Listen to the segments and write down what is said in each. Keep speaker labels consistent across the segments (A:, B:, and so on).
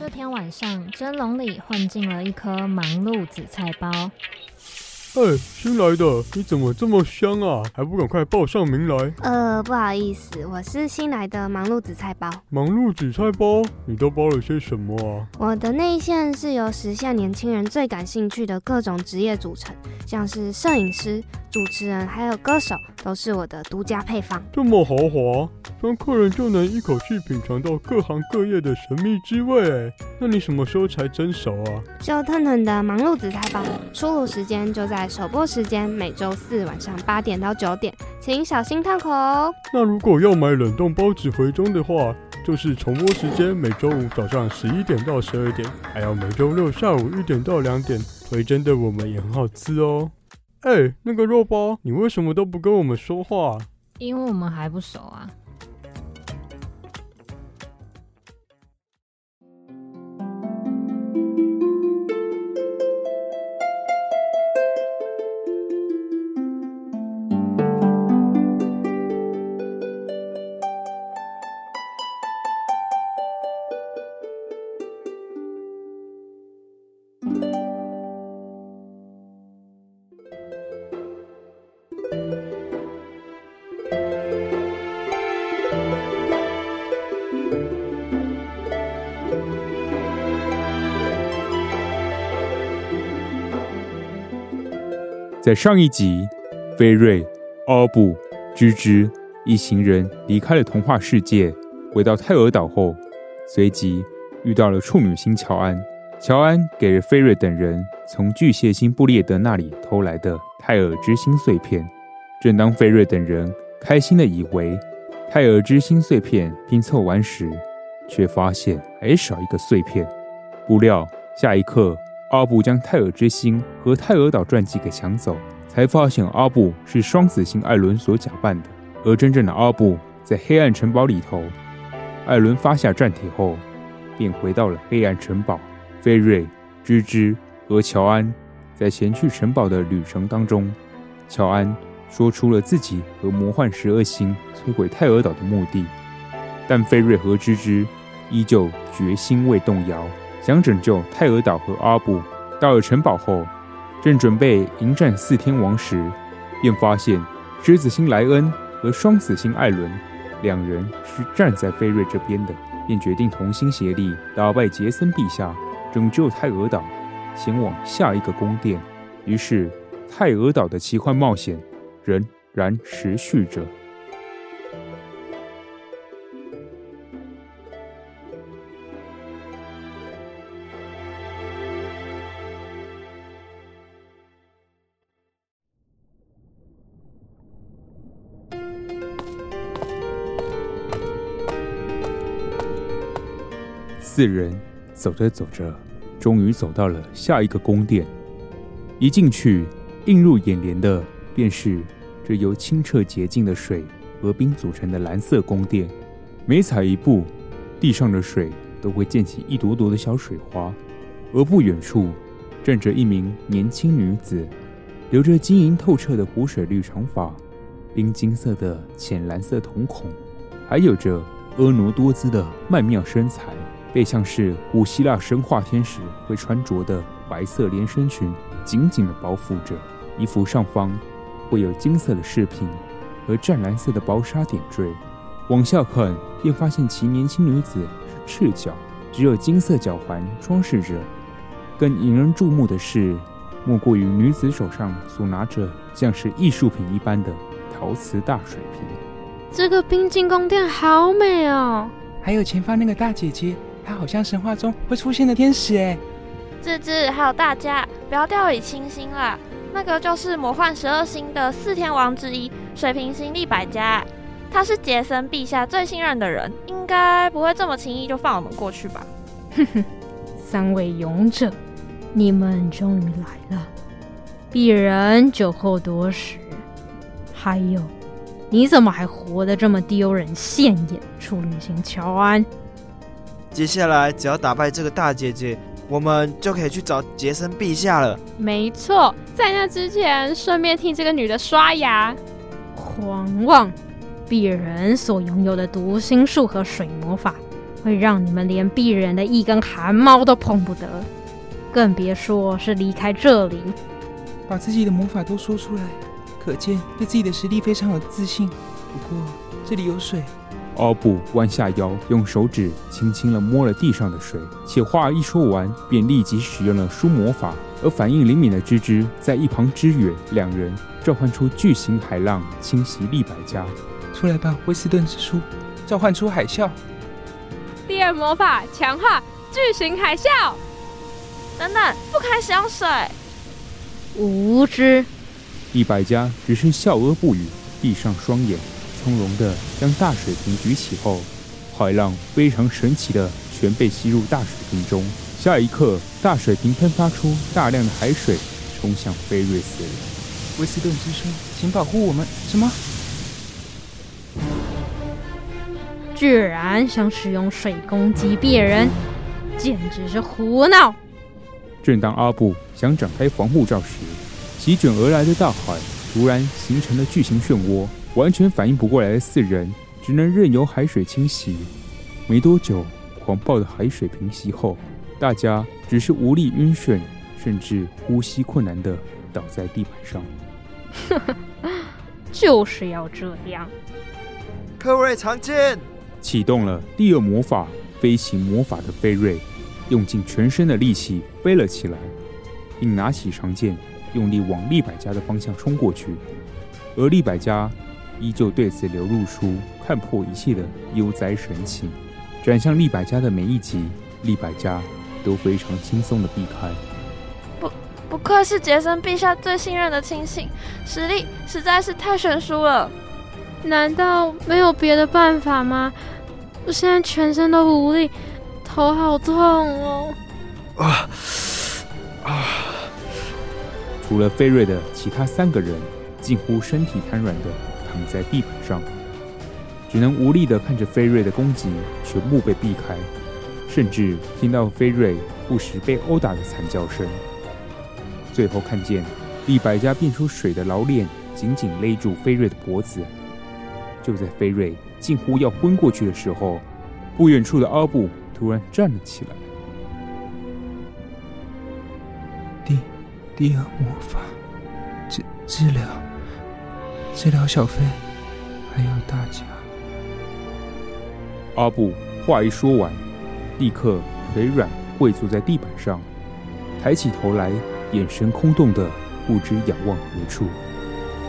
A: 这天晚上，蒸笼里混进了一颗忙碌紫菜包。
B: 哎，新来的，你怎么这么香啊？还不赶快报上名来？
C: 呃，不好意思，我是新来的忙碌紫菜包。
B: 忙碌紫菜包，你都包了些什么啊？
C: 我的内线是由时下年轻人最感兴趣的各种职业组成，像是摄影师、主持人还有歌手，都是我的独家配方。
B: 这么豪华，让客人就能一口气品尝到各行各业的神秘滋味。哎，那你什么时候才蒸熟啊？
C: 就腾腾的忙碌紫菜包，出炉时间就在。首播时间每周四晚上八点到九点，请小心烫口哦。
B: 那如果要买冷冻包子回中的话，就是重播时间每周五早上十一点到十二点，还有每周六下午一点到两点。回蒸的我们也很好吃哦。哎，那个肉包，你为什么都不跟我们说话？
A: 因为我们还不熟啊。
D: 在上一集，菲瑞、阿布、芝芝一行人离开了童话世界，回到泰尔岛后，随即遇到了处女星乔安。乔安给了菲瑞等人从巨蟹星布列德那里偷来的泰尔之心碎片。正当菲瑞等人开心的以为泰尔之心碎片拼凑完时，却发现还少一个碎片。不料下一刻，阿布将泰尔之心和泰尔岛传记给抢走，才发现阿布是双子星艾伦所假扮的，而真正的阿布在黑暗城堡里头。艾伦发下战帖后，便回到了黑暗城堡。菲瑞、芝芝和乔安在前去城堡的旅程当中，乔安说出了自己和魔幻十二星摧毁泰尔岛的目的，但菲瑞和芝芝依旧决心未动摇。想拯救泰尔岛和阿布，到了城堡后，正准备迎战四天王时，便发现狮子星莱恩和双子星艾伦两人是站在菲瑞这边的，便决定同心协力打败杰森陛下，拯救泰尔岛，前往下一个宫殿。于是，泰尔岛的奇幻冒险仍然持续着。四人走着走着，终于走到了下一个宫殿。一进去，映入眼帘的便是这由清澈洁净的水和冰组成的蓝色宫殿。每踩一步，地上的水都会溅起一朵朵的小水花。而不远处，站着一名年轻女子，留着晶莹透彻的湖水绿长发，冰晶色的浅蓝色瞳孔，还有着婀娜多姿的曼妙身材。被像是古希腊神话天使会穿着的白色连身裙紧紧地包覆着，衣服上方会有金色的饰品和湛蓝色的薄纱点缀。往下看，便发现其年轻女子是赤脚，只有金色脚环装饰着。更引人注目的是，莫过于女子手上所拿着像是艺术品一般的陶瓷大水瓶。
E: 这个冰晶宫殿好美哦！
F: 还有前方那个大姐姐，她好像神话中会出现的天使哎。
G: 吱吱，还有大家，不要掉以轻心啦。那个就是魔幻十二星的四天王之一，水瓶星利百加。他是杰森陛下最信任的人，应该不会这么轻易就放我们过去吧？
H: 哼哼，三位勇者，你们终于来了。鄙人酒后多时，还有，你怎么还活得这么丢人现眼？处女星乔安，
I: 接下来只要打败这个大姐姐，我们就可以去找杰森陛下了。
E: 没错，在那之前，顺便替这个女的刷牙。
H: 狂妄！鄙人所拥有的读心术和水魔法，会让你们连鄙人的一根汗毛都碰不得，更别说是离开这里。
F: 把自己的魔法都说出来，可见对自己的实力非常有自信。不过这里有水。
D: 阿布弯下腰，用手指轻轻地摸了地上的水，且话一说完，便立即使用了书魔法。而反应灵敏的芝芝在一旁支援，两人召唤出巨型海浪侵袭利百加。
F: 出来吧，威斯顿之书，召唤出海啸。
E: 第二魔法强化巨型海啸。
G: 等等，不可以使用水。
H: 无知。
D: 利百家只是笑而不语，闭上双眼，从容地将大水瓶举起后，海浪非常神奇的全被吸入大水瓶中。下一刻，大水瓶喷发出大量的海水，冲向菲瑞斯。
F: 威斯顿之书，请保护我们。什么？
H: 居然想使用水攻击别人，简直是胡闹！
D: 正当阿布想展开防护罩时，席卷而来的大海突然形成了巨型漩涡，完全反应不过来的四人只能任由海水侵袭。没多久，狂暴的海水平息后，大家只是无力晕眩，甚至呼吸困难地倒在地板上。
H: 呵呵，就是要这样。
I: 克瑞长剑。
D: 启动了第二魔法飞行魔法的菲瑞，用尽全身的力气飞了起来，并拿起长剑，用力往利百家的方向冲过去。而利百加依旧对此流露出看破一切的悠哉神情。转向利百家的每一集，利百家都非常轻松的避开。
G: 不，不愧是杰森陛下最信任的亲信，实力实在是太悬殊了。
E: 难道没有别的办法吗？我现在全身都无力，头好痛哦！啊
D: 啊！除了菲瑞的其他三个人，近乎身体瘫软的躺在地板上，只能无力的看着菲瑞的攻击全部被避开，甚至听到菲瑞不时被殴打的惨叫声。最后看见利百家变出水的老脸紧紧勒住菲瑞的脖子。就在菲瑞近乎要昏过去的时候，不远处的阿布突然站了起来。
F: 第第二魔法，治治疗治疗小飞，还有大家。
D: 阿布话一说完，立刻腿软跪坐在地板上，抬起头来，眼神空洞的不知仰望何处，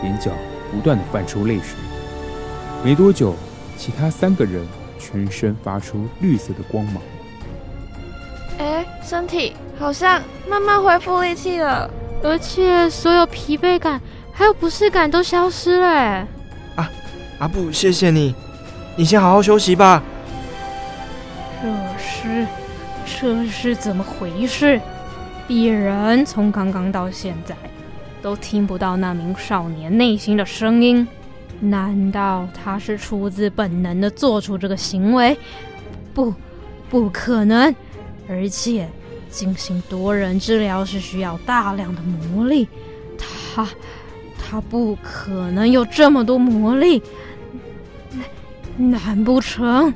D: 眼角不断的泛出泪水。没多久，其他三个人全身发出绿色的光芒。
G: 哎，身体好像慢慢恢复力气了，
E: 而且所有疲惫感还有不适感都消失了。
I: 啊，阿布，谢谢你，你先好好休息吧。
H: 这是，这是怎么回事？鄙人从刚刚到现在都听不到那名少年内心的声音。难道他是出自本能的做出这个行为？不，不可能！而且进行多人治疗是需要大量的魔力，他他不可能有这么多魔力。难难不成？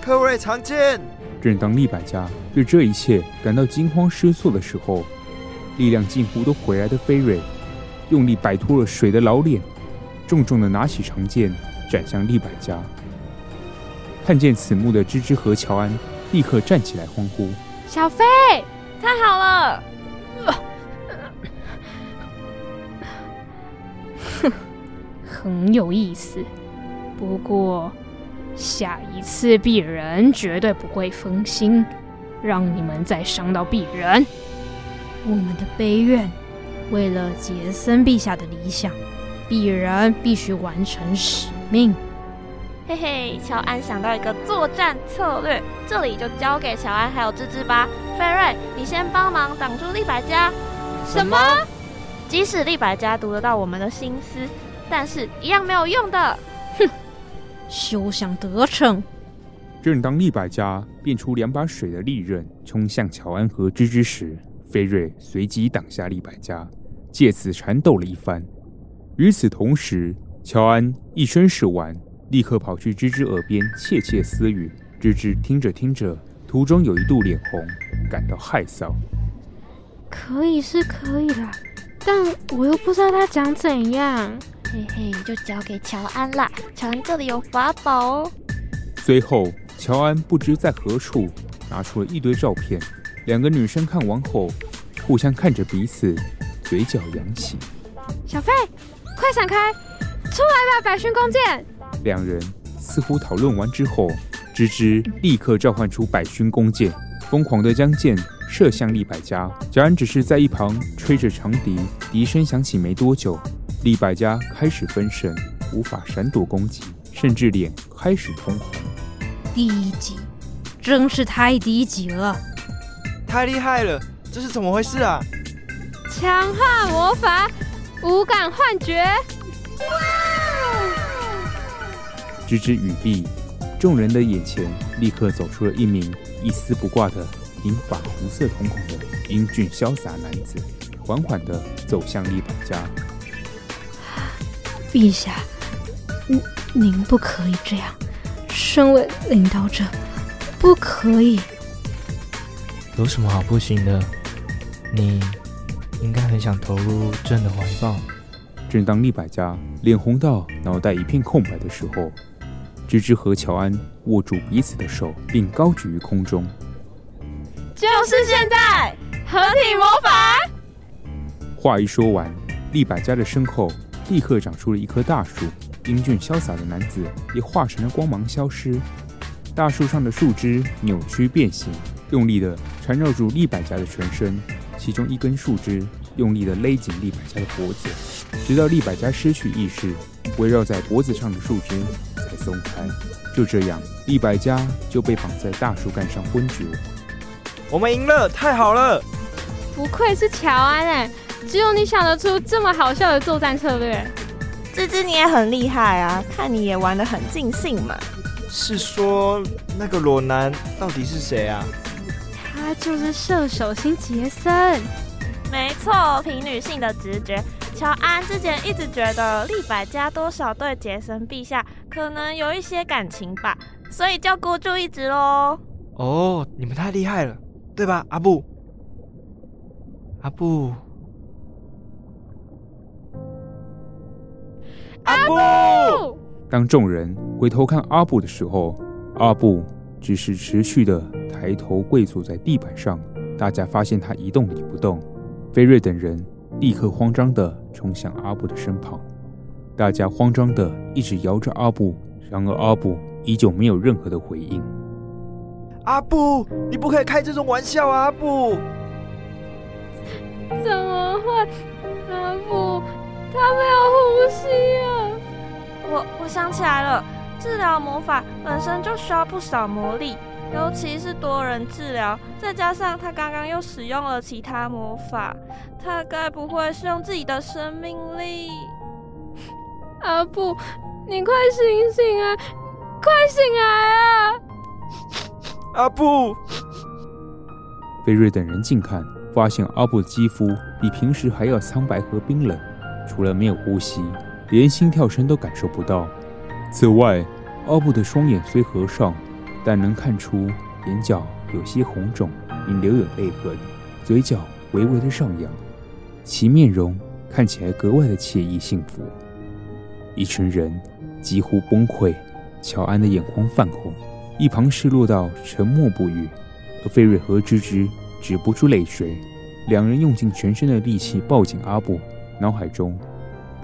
I: 克瑞长剑！
D: 正当利百家对这一切感到惊慌失措的时候，力量近乎都回来的菲瑞用力摆脱了水的老脸。重重的拿起长剑，斩向利百家。看见此幕的芝芝和乔安立刻站起来欢呼：“
G: 小飞，太好了！”
H: 很有意思。不过下一次鄙人绝对不会分心，让你们再伤到鄙人。我们的悲愿，为了杰森陛下的理想，鄙人必须完成使命。
G: 嘿嘿，乔安想到一个作战策略，这里就交给乔安还有芝芝吧。菲瑞，你先帮忙挡住利百加。
C: 什么？
G: 即使利百加读得到我们的心思，但是一样没有用的。
H: 哼，休想得逞！
D: 正当利百加变出两把水的利刃冲向乔安和芝芝时，菲瑞随即挡下利百加，借此缠斗了一番。与此同时，乔安一伸手腕，立刻跑去芝芝耳边窃窃私语。芝芝听着听着，途中有一度脸红，感到害臊。
E: 可以是可以啦，但我又不知道他长怎样。
G: 嘿嘿，就交给乔安啦。乔安这里有法宝哦。
D: 随后，乔安不知在何处拿出了一堆照片。两个女生看完后，互相看着彼此，嘴角扬起。
E: 小飞，快闪开！出来吧，百勋弓箭！
D: 两人似乎讨论完之后，芝芝立刻召唤出百勋弓箭，疯狂地将箭射向利百家。乔安只是在一旁吹着长笛，笛声响起没多久，利百家开始分神，无法闪躲攻击，甚至脸开始通红。
H: 低级，真是太低级了！
I: 太厉害了，这是怎么回事啊？
E: 强化魔法，无感幻觉。
D: 芝芝语毕，众人的眼前立刻走出了一名一丝不挂的银发红色瞳孔的英俊潇洒男子，缓缓地走向利百加。
E: 陛下，您您不可以这样，身为领导者，不可以。
I: 有什么好不行的？你应该很想投入朕的怀抱。
D: 正当利百家脸红到脑袋一片空白的时候。芝芝和乔安握住彼此的手，并高举于空中。
G: 就是现在，合体魔法！
D: 话一说完，利百家的身后立刻长出了一棵大树，英俊潇洒的男子也化成了光芒消失。大树上的树枝扭曲变形，用力地缠绕住利百家的全身，其中一根树枝用力地勒紧利百家的脖子，直到利百家失去意识。围绕在脖子上的树枝才松开，就这样，利百家就被绑在大树干上昏厥。
I: 我们赢了，太好了！
E: 不愧是乔安哎，只有你想得出这么好笑的作战策略。
G: 芝芝你也很厉害啊，看你也玩得很尽兴嘛。
I: 是说那个裸男到底是谁啊？
E: 他就是射手星杰森。
G: 没错，凭女性的直觉。乔安之前一直觉得利百加多少对杰森陛下可能有一些感情吧，所以就孤注一掷喽。
I: 哦，你们太厉害了，对吧，阿布？阿布？阿布！
D: 当众人回头看阿布的时候，阿布只是持续的抬头跪坐在地板上。大家发现他一动也不动。菲瑞等人。立刻慌张的冲向阿布的身旁，大家慌张的一直摇着阿布，然而阿布依旧没有任何的回应。
I: 阿布，你不可以开这种玩笑啊！阿布，
E: 怎么会？阿布，他没有呼吸啊！
G: 我我想起来了，治疗魔法本身就需要不少魔力。尤其是多人治疗，再加上他刚刚又使用了其他魔法，他该不会是用自己的生命力？
E: 阿布，你快醒醒啊！快醒来啊！
I: 阿布，
D: 菲瑞等人近看，发现阿布的肌肤比平时还要苍白和冰冷，除了没有呼吸，连心跳声都感受不到。此外，阿布的双眼虽合上。但能看出眼角有些红肿，并留有泪痕，嘴角微微的上扬，其面容看起来格外的惬意幸福。一群人几乎崩溃，乔安的眼眶泛红，一旁失落到沉默不语，而菲瑞和芝芝止不住泪水，两人用尽全身的力气抱紧阿布，脑海中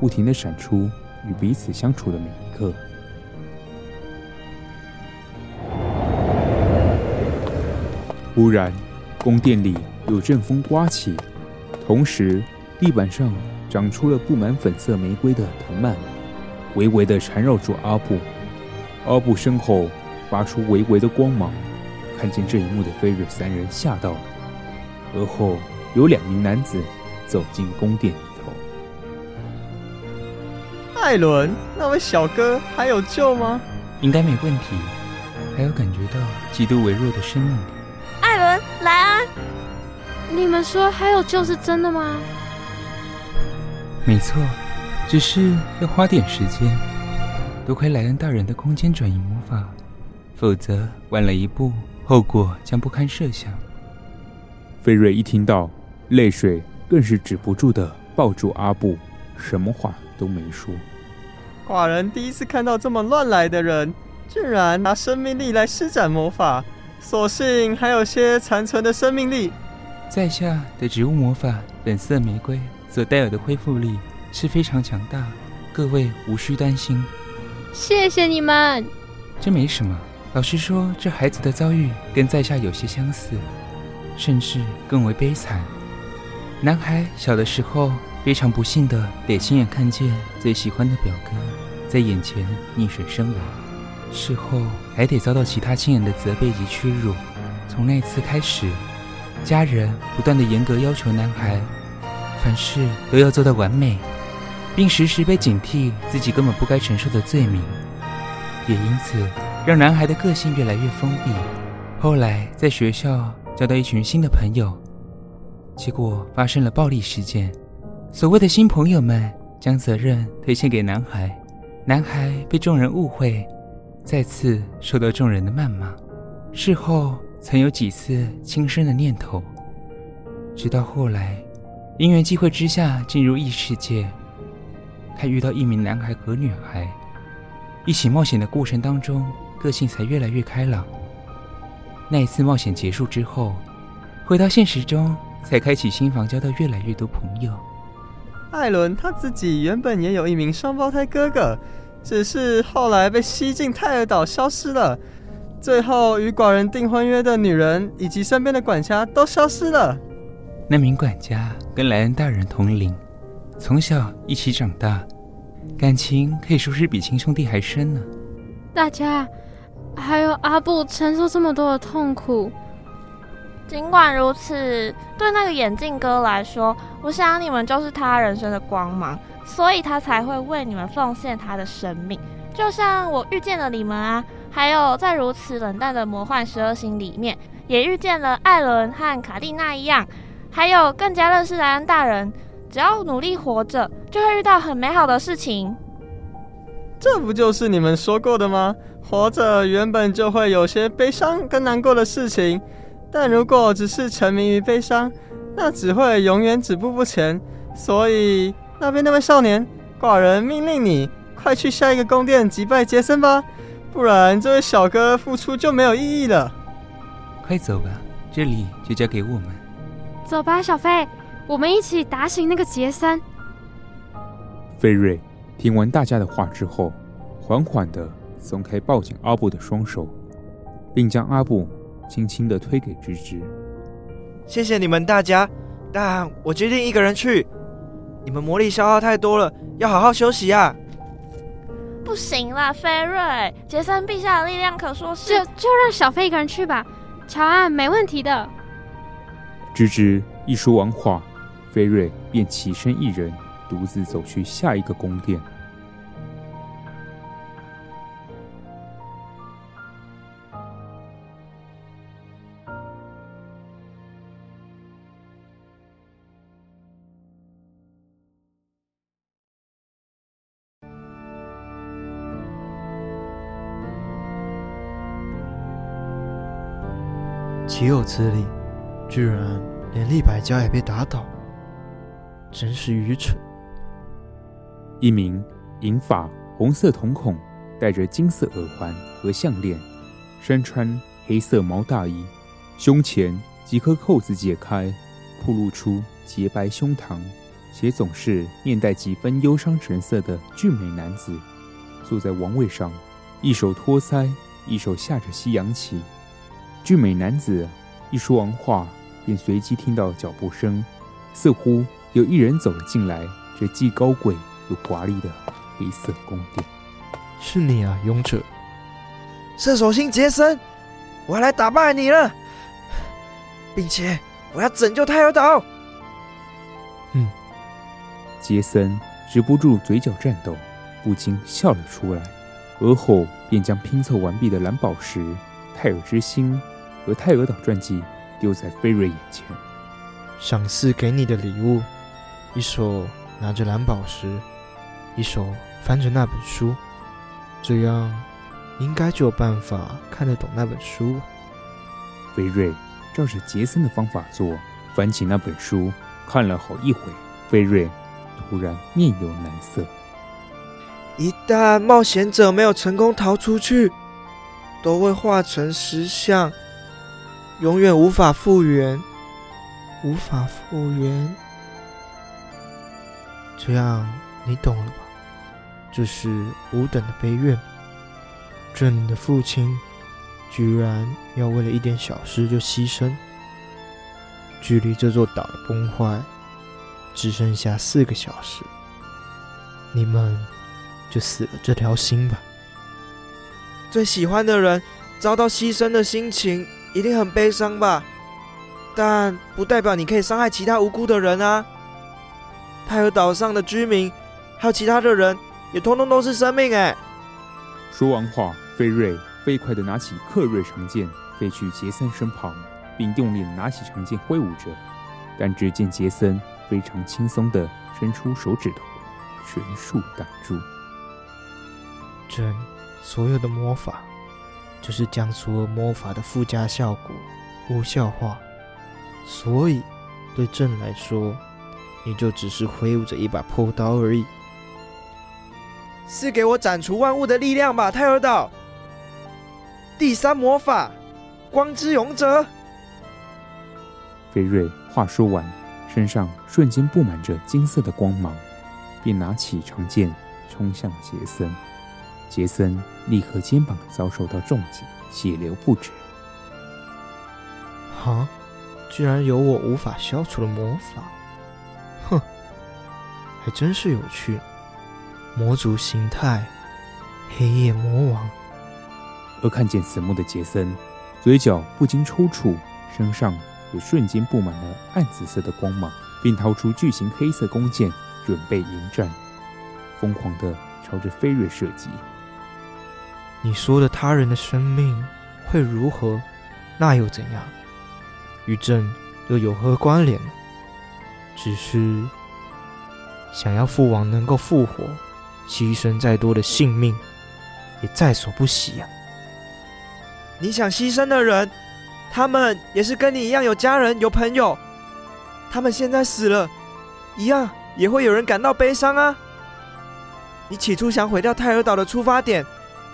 D: 不停的闪出与彼此相处的每一刻。忽然，宫殿里有阵风刮起，同时地板上长出了布满粉色玫瑰的藤蔓，微微的缠绕住阿布。阿布身后发出微微的光芒，看见这一幕的菲瑞三人吓到了，而后有两名男子走进宫殿。
I: 艾伦，那位小哥还有救吗？
F: 应该没问题，还有感觉到极度微弱的生命力。
G: 艾伦，莱恩，
E: 你们说还有救是真的吗？
F: 没错，只是要花点时间。多亏莱恩大人的空间转移魔法，否则晚了一步，后果将不堪设想。
D: 菲瑞一听到，泪水更是止不住的抱住阿布，什么话都没说。
I: 寡人第一次看到这么乱来的人，居然拿生命力来施展魔法，所幸还有些残存的生命力。
F: 在下的植物魔法粉色玫瑰所带有的恢复力是非常强大，各位无需担心。
E: 谢谢你们。
F: 这没什么，老实说，这孩子的遭遇跟在下有些相似，甚至更为悲惨。男孩小的时候非常不幸的得亲眼看见最喜欢的表哥在眼前溺水身亡，事后还得遭到其他亲人的责备及屈辱。从那次开始，家人不断的严格要求男孩，凡事都要做到完美。并时时被警惕自己根本不该承受的罪名，也因此让男孩的个性越来越封闭。后来在学校交到一群新的朋友，结果发生了暴力事件。所谓的新朋友们将责任推卸给男孩，男孩被众人误会，再次受到众人的谩骂。事后曾有几次轻生的念头，直到后来因缘际会之下进入异世界。他遇到一名男孩和女孩，一起冒险的过程当中，个性才越来越开朗。那一次冒险结束之后，回到现实中，才开启新房，交到越来越多朋友。
I: 艾伦他自己原本也有一名双胞胎哥哥，只是后来被吸进泰尔岛消失了。最后与寡人订婚约的女人以及身边的管家都消失了。
F: 那名管家跟莱恩大人同龄。从小一起长大，感情可以说是比亲兄弟还深呢。
E: 大家，还有阿布承受这么多的痛苦。
G: 尽管如此，对那个眼镜哥来说，我想你们就是他人生的光芒，所以他才会为你们奉献他的生命。就像我遇见了你们啊，还有在如此冷淡的魔幻十二星里面，也遇见了艾伦和卡蒂娜一样，还有更加认识莱恩大人。只要努力活着，就会遇到很美好的事情。
I: 这不就是你们说过的吗？活着原本就会有些悲伤跟难过的事情，但如果只是沉迷于悲伤，那只会永远止步不前。所以那边那位少年，寡人命令你快去下一个宫殿击败杰森吧，不然这位小哥付出就没有意义了。
F: 快走吧，这里就交给我们。
E: 走吧，小飞。我们一起打醒那个杰森。
D: 菲瑞听完大家的话之后，缓缓的松开抱紧阿布的双手，并将阿布轻轻的推给芝芝。
I: 谢谢你们大家，但我决定一个人去。你们魔力消耗太多了，要好好休息啊。
G: 不行啦，菲瑞，杰森陛下的力量可说是……
E: 就就让小飞一个人去吧。乔安，没问题的。
D: 芝芝一说完话。菲瑞便起身一人，独自走去下一个宫殿。
I: 岂有此理！居然连利百家也被打倒。真是愚蠢！
D: 一名银发、红色瞳孔、戴着金色耳环和项链，身穿黑色毛大衣，胸前几颗扣子解开，暴露出洁白胸膛，且总是面带几分忧伤神色的俊美男子，坐在王位上，一手托腮，一手下着西洋棋。俊美男子一说完话，便随即听到脚步声，似乎有一人走了进来。这既高贵又华丽的黑色宫殿，
J: 是你啊，勇者！
K: 射手星杰森，我要来打败你了，并且我要拯救泰尔岛。
J: 嗯，
D: 杰森止不住嘴角颤抖，不禁笑了出来，而后便将拼凑完毕的蓝宝石、泰尔之心和泰俄岛传记丢在菲瑞眼前。
J: 赏赐给你的礼物，一手拿着蓝宝石，一手翻着那本书，这样应该就有办法看得懂那本书。
D: 菲瑞照着杰森的方法做，翻起那本书，看了好一会。菲瑞突然面有难色。
K: 一旦冒险者没有成功逃出去，都会化成石像，永远无法复原。无法复原，
J: 这样你懂了吧？这是吾等的悲怨。朕的父亲居然要为了一点小事就牺牲。距离这座岛的崩坏只剩下四个小时，你们就死了这条心吧。
K: 最喜欢的人遭到牺牲的心情一定很悲伤吧？但不代表你可以伤害其他无辜的人啊！泰尔岛上的居民，还有其他的人，也通通都是生命哎！
D: 说完话，菲瑞飞快地拿起克瑞长剑，飞去杰森身旁，并用力拿起长剑挥舞着。但只见杰森非常轻松地伸出手指头，全数挡住。
J: 朕所有的魔法，就是将所有魔法的附加效果无效化。所以，对朕来说，你就只是挥舞着一把破刀而已。
K: 是给我斩除万物的力量吧，泰尔岛！第三魔法，光之勇者。
D: 菲瑞话说完，身上瞬间布满着金色的光芒，便拿起长剑冲向杰森。杰森立刻肩膀遭受到重击，血流不止。
J: 啊？居然有我无法消除的魔法，哼，还真是有趣。魔族形态，黑夜魔王。
D: 而看见此幕的杰森，嘴角不禁抽搐，身上也瞬间布满了暗紫色的光芒，并掏出巨型黑色弓箭，准备迎战，疯狂的朝着飞瑞射击。
J: 你说的他人的生命会如何？那又怎样？与朕又有何关联？只是想要父王能够复活，牺牲再多的性命也在所不惜呀、啊。
K: 你想牺牲的人，他们也是跟你一样有家人、有朋友，他们现在死了，一样也会有人感到悲伤啊。你起初想毁掉泰尔岛的出发点，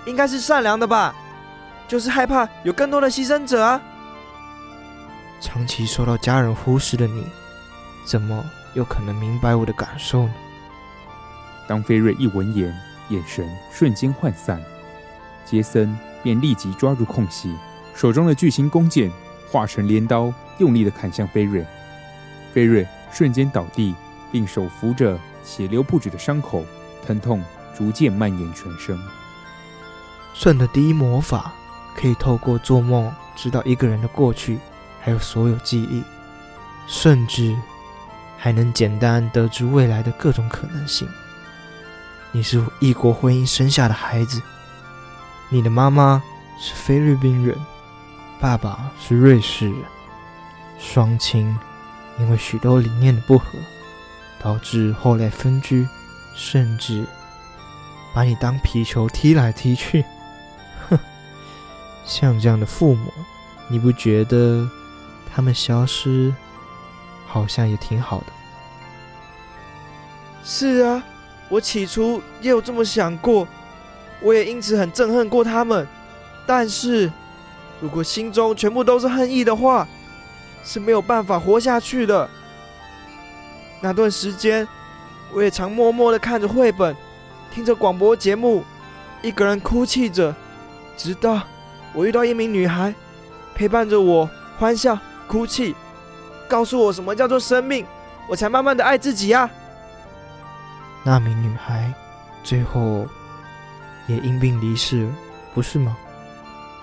K: 应该是善良的吧？就是害怕有更多的牺牲者啊。
J: 长期受到家人忽视的你，怎么有可能明白我的感受呢？
D: 当菲瑞一闻言，眼神瞬间涣散，杰森便立即抓住空隙，手中的巨型弓箭化成镰刀，用力的砍向菲瑞。菲瑞瞬间倒地，并手扶着血流不止的伤口，疼痛逐渐蔓延全身。
J: 朕的第一魔法可以透过做梦知道一个人的过去。还有所有记忆，甚至还能简单得知未来的各种可能性。你是异国婚姻生下的孩子，你的妈妈是菲律宾人，爸爸是瑞士人，双亲因为许多理念的不合，导致后来分居，甚至把你当皮球踢来踢去。像这样的父母，你不觉得？他们消失，好像也挺好的。
K: 是啊，我起初也有这么想过，我也因此很憎恨过他们。但是，如果心中全部都是恨意的话，是没有办法活下去的。那段时间，我也常默默的看着绘本，听着广播节目，一个人哭泣着，直到我遇到一名女孩，陪伴着我欢笑。
J: 哭泣，告诉我什么叫做生命，我才慢慢的爱自己呀。
L: 那名女孩最后也因病离世了，不是吗？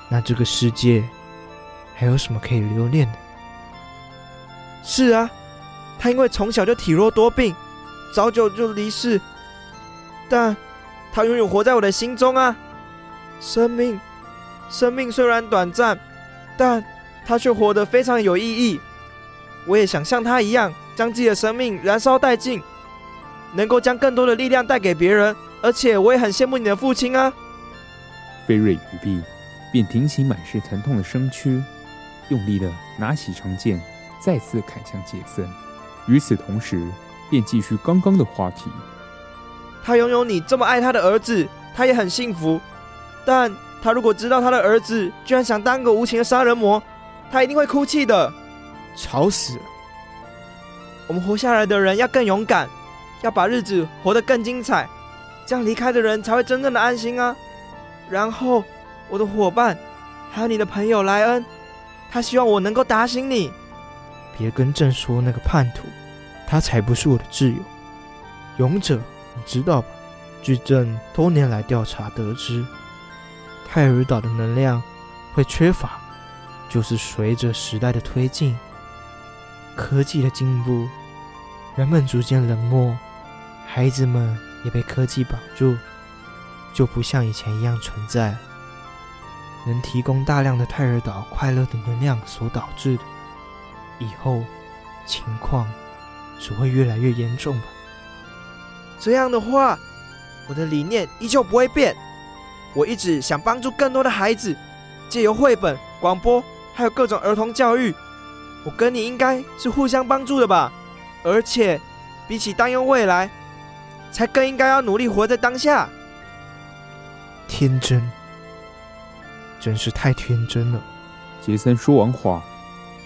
L: 那这个世界还有什么可以留恋的？
J: 是啊，她因为从小就体弱多病，早久就离世，但她永远活在我的心中啊。生命，生命虽然短暂，但他却活得非常有意义。我也想像他一样，将自己的生命燃烧殆尽，能够将更多的力量带给别人。而且我也很羡慕你的父亲啊。
D: 菲瑞语毕，便挺起满是疼痛的身躯，用力的拿起长剑，再次砍向杰森。与此同时，便继续刚刚的话题。
J: 他拥有你这么爱他的儿子，他也很幸福。但他如果知道他的儿子居然想当个无情的杀人魔，他一定会哭泣的。
L: 吵死了！
J: 我们活下来的人要更勇敢，要把日子活得更精彩，这样离开的人才会真正的安心啊。然后，我的伙伴，还有你的朋友莱恩，他希望我能够打醒你。
L: 别跟朕说那个叛徒，他才不是我的挚友。勇者，你知道吧？据朕多年来调查得知，泰尔岛的能量会缺乏，就是随着时代的推进，科技的进步，人们逐渐冷漠，孩子们也被科技绑住。就不像以前一样存在，能提供大量的泰尔岛快乐的能量所导致的。以后情况只会越来越严重吧。
J: 这样的话，我的理念依旧不会变。我一直想帮助更多的孩子，借由绘本、广播，还有各种儿童教育。我跟你应该是互相帮助的吧？而且，比起担忧未来，才更应该要努力活在当下。
L: 天真，真是太天真了。
D: 杰森说完话，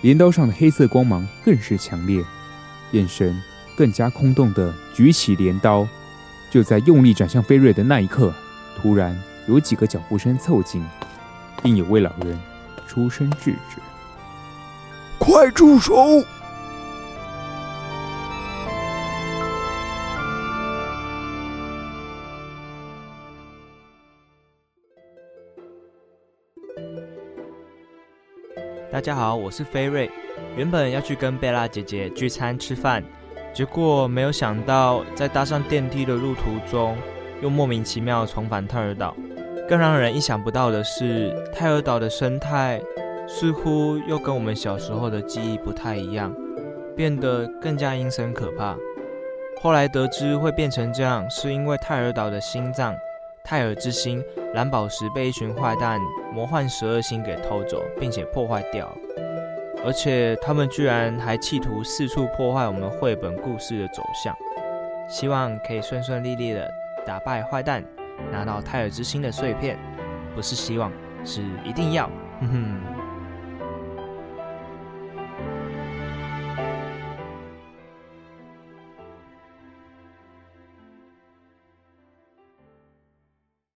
D: 镰刀上的黑色光芒更是强烈，眼神更加空洞的举起镰刀。就在用力斩向菲瑞的那一刻，突然有几个脚步声凑近，并有位老人出声制止：“
M: 快住手！”
N: 大家好，我是菲瑞。原本要去跟贝拉姐姐聚餐吃饭，结果没有想到在搭上电梯的路途中，又莫名其妙重返泰尔岛。更让人意想不到的是，泰尔岛的生态似乎又跟我们小时候的记忆不太一样，变得更加阴森可怕。后来得知会变成这样，是因为泰尔岛的心脏。泰尔之心蓝宝石被一群坏蛋魔幻十二星给偷走，并且破坏掉，而且他们居然还企图四处破坏我们绘本故事的走向。希望可以顺顺利利的打败坏蛋，拿到泰尔之星的碎片。不是希望，是一定要。哼哼。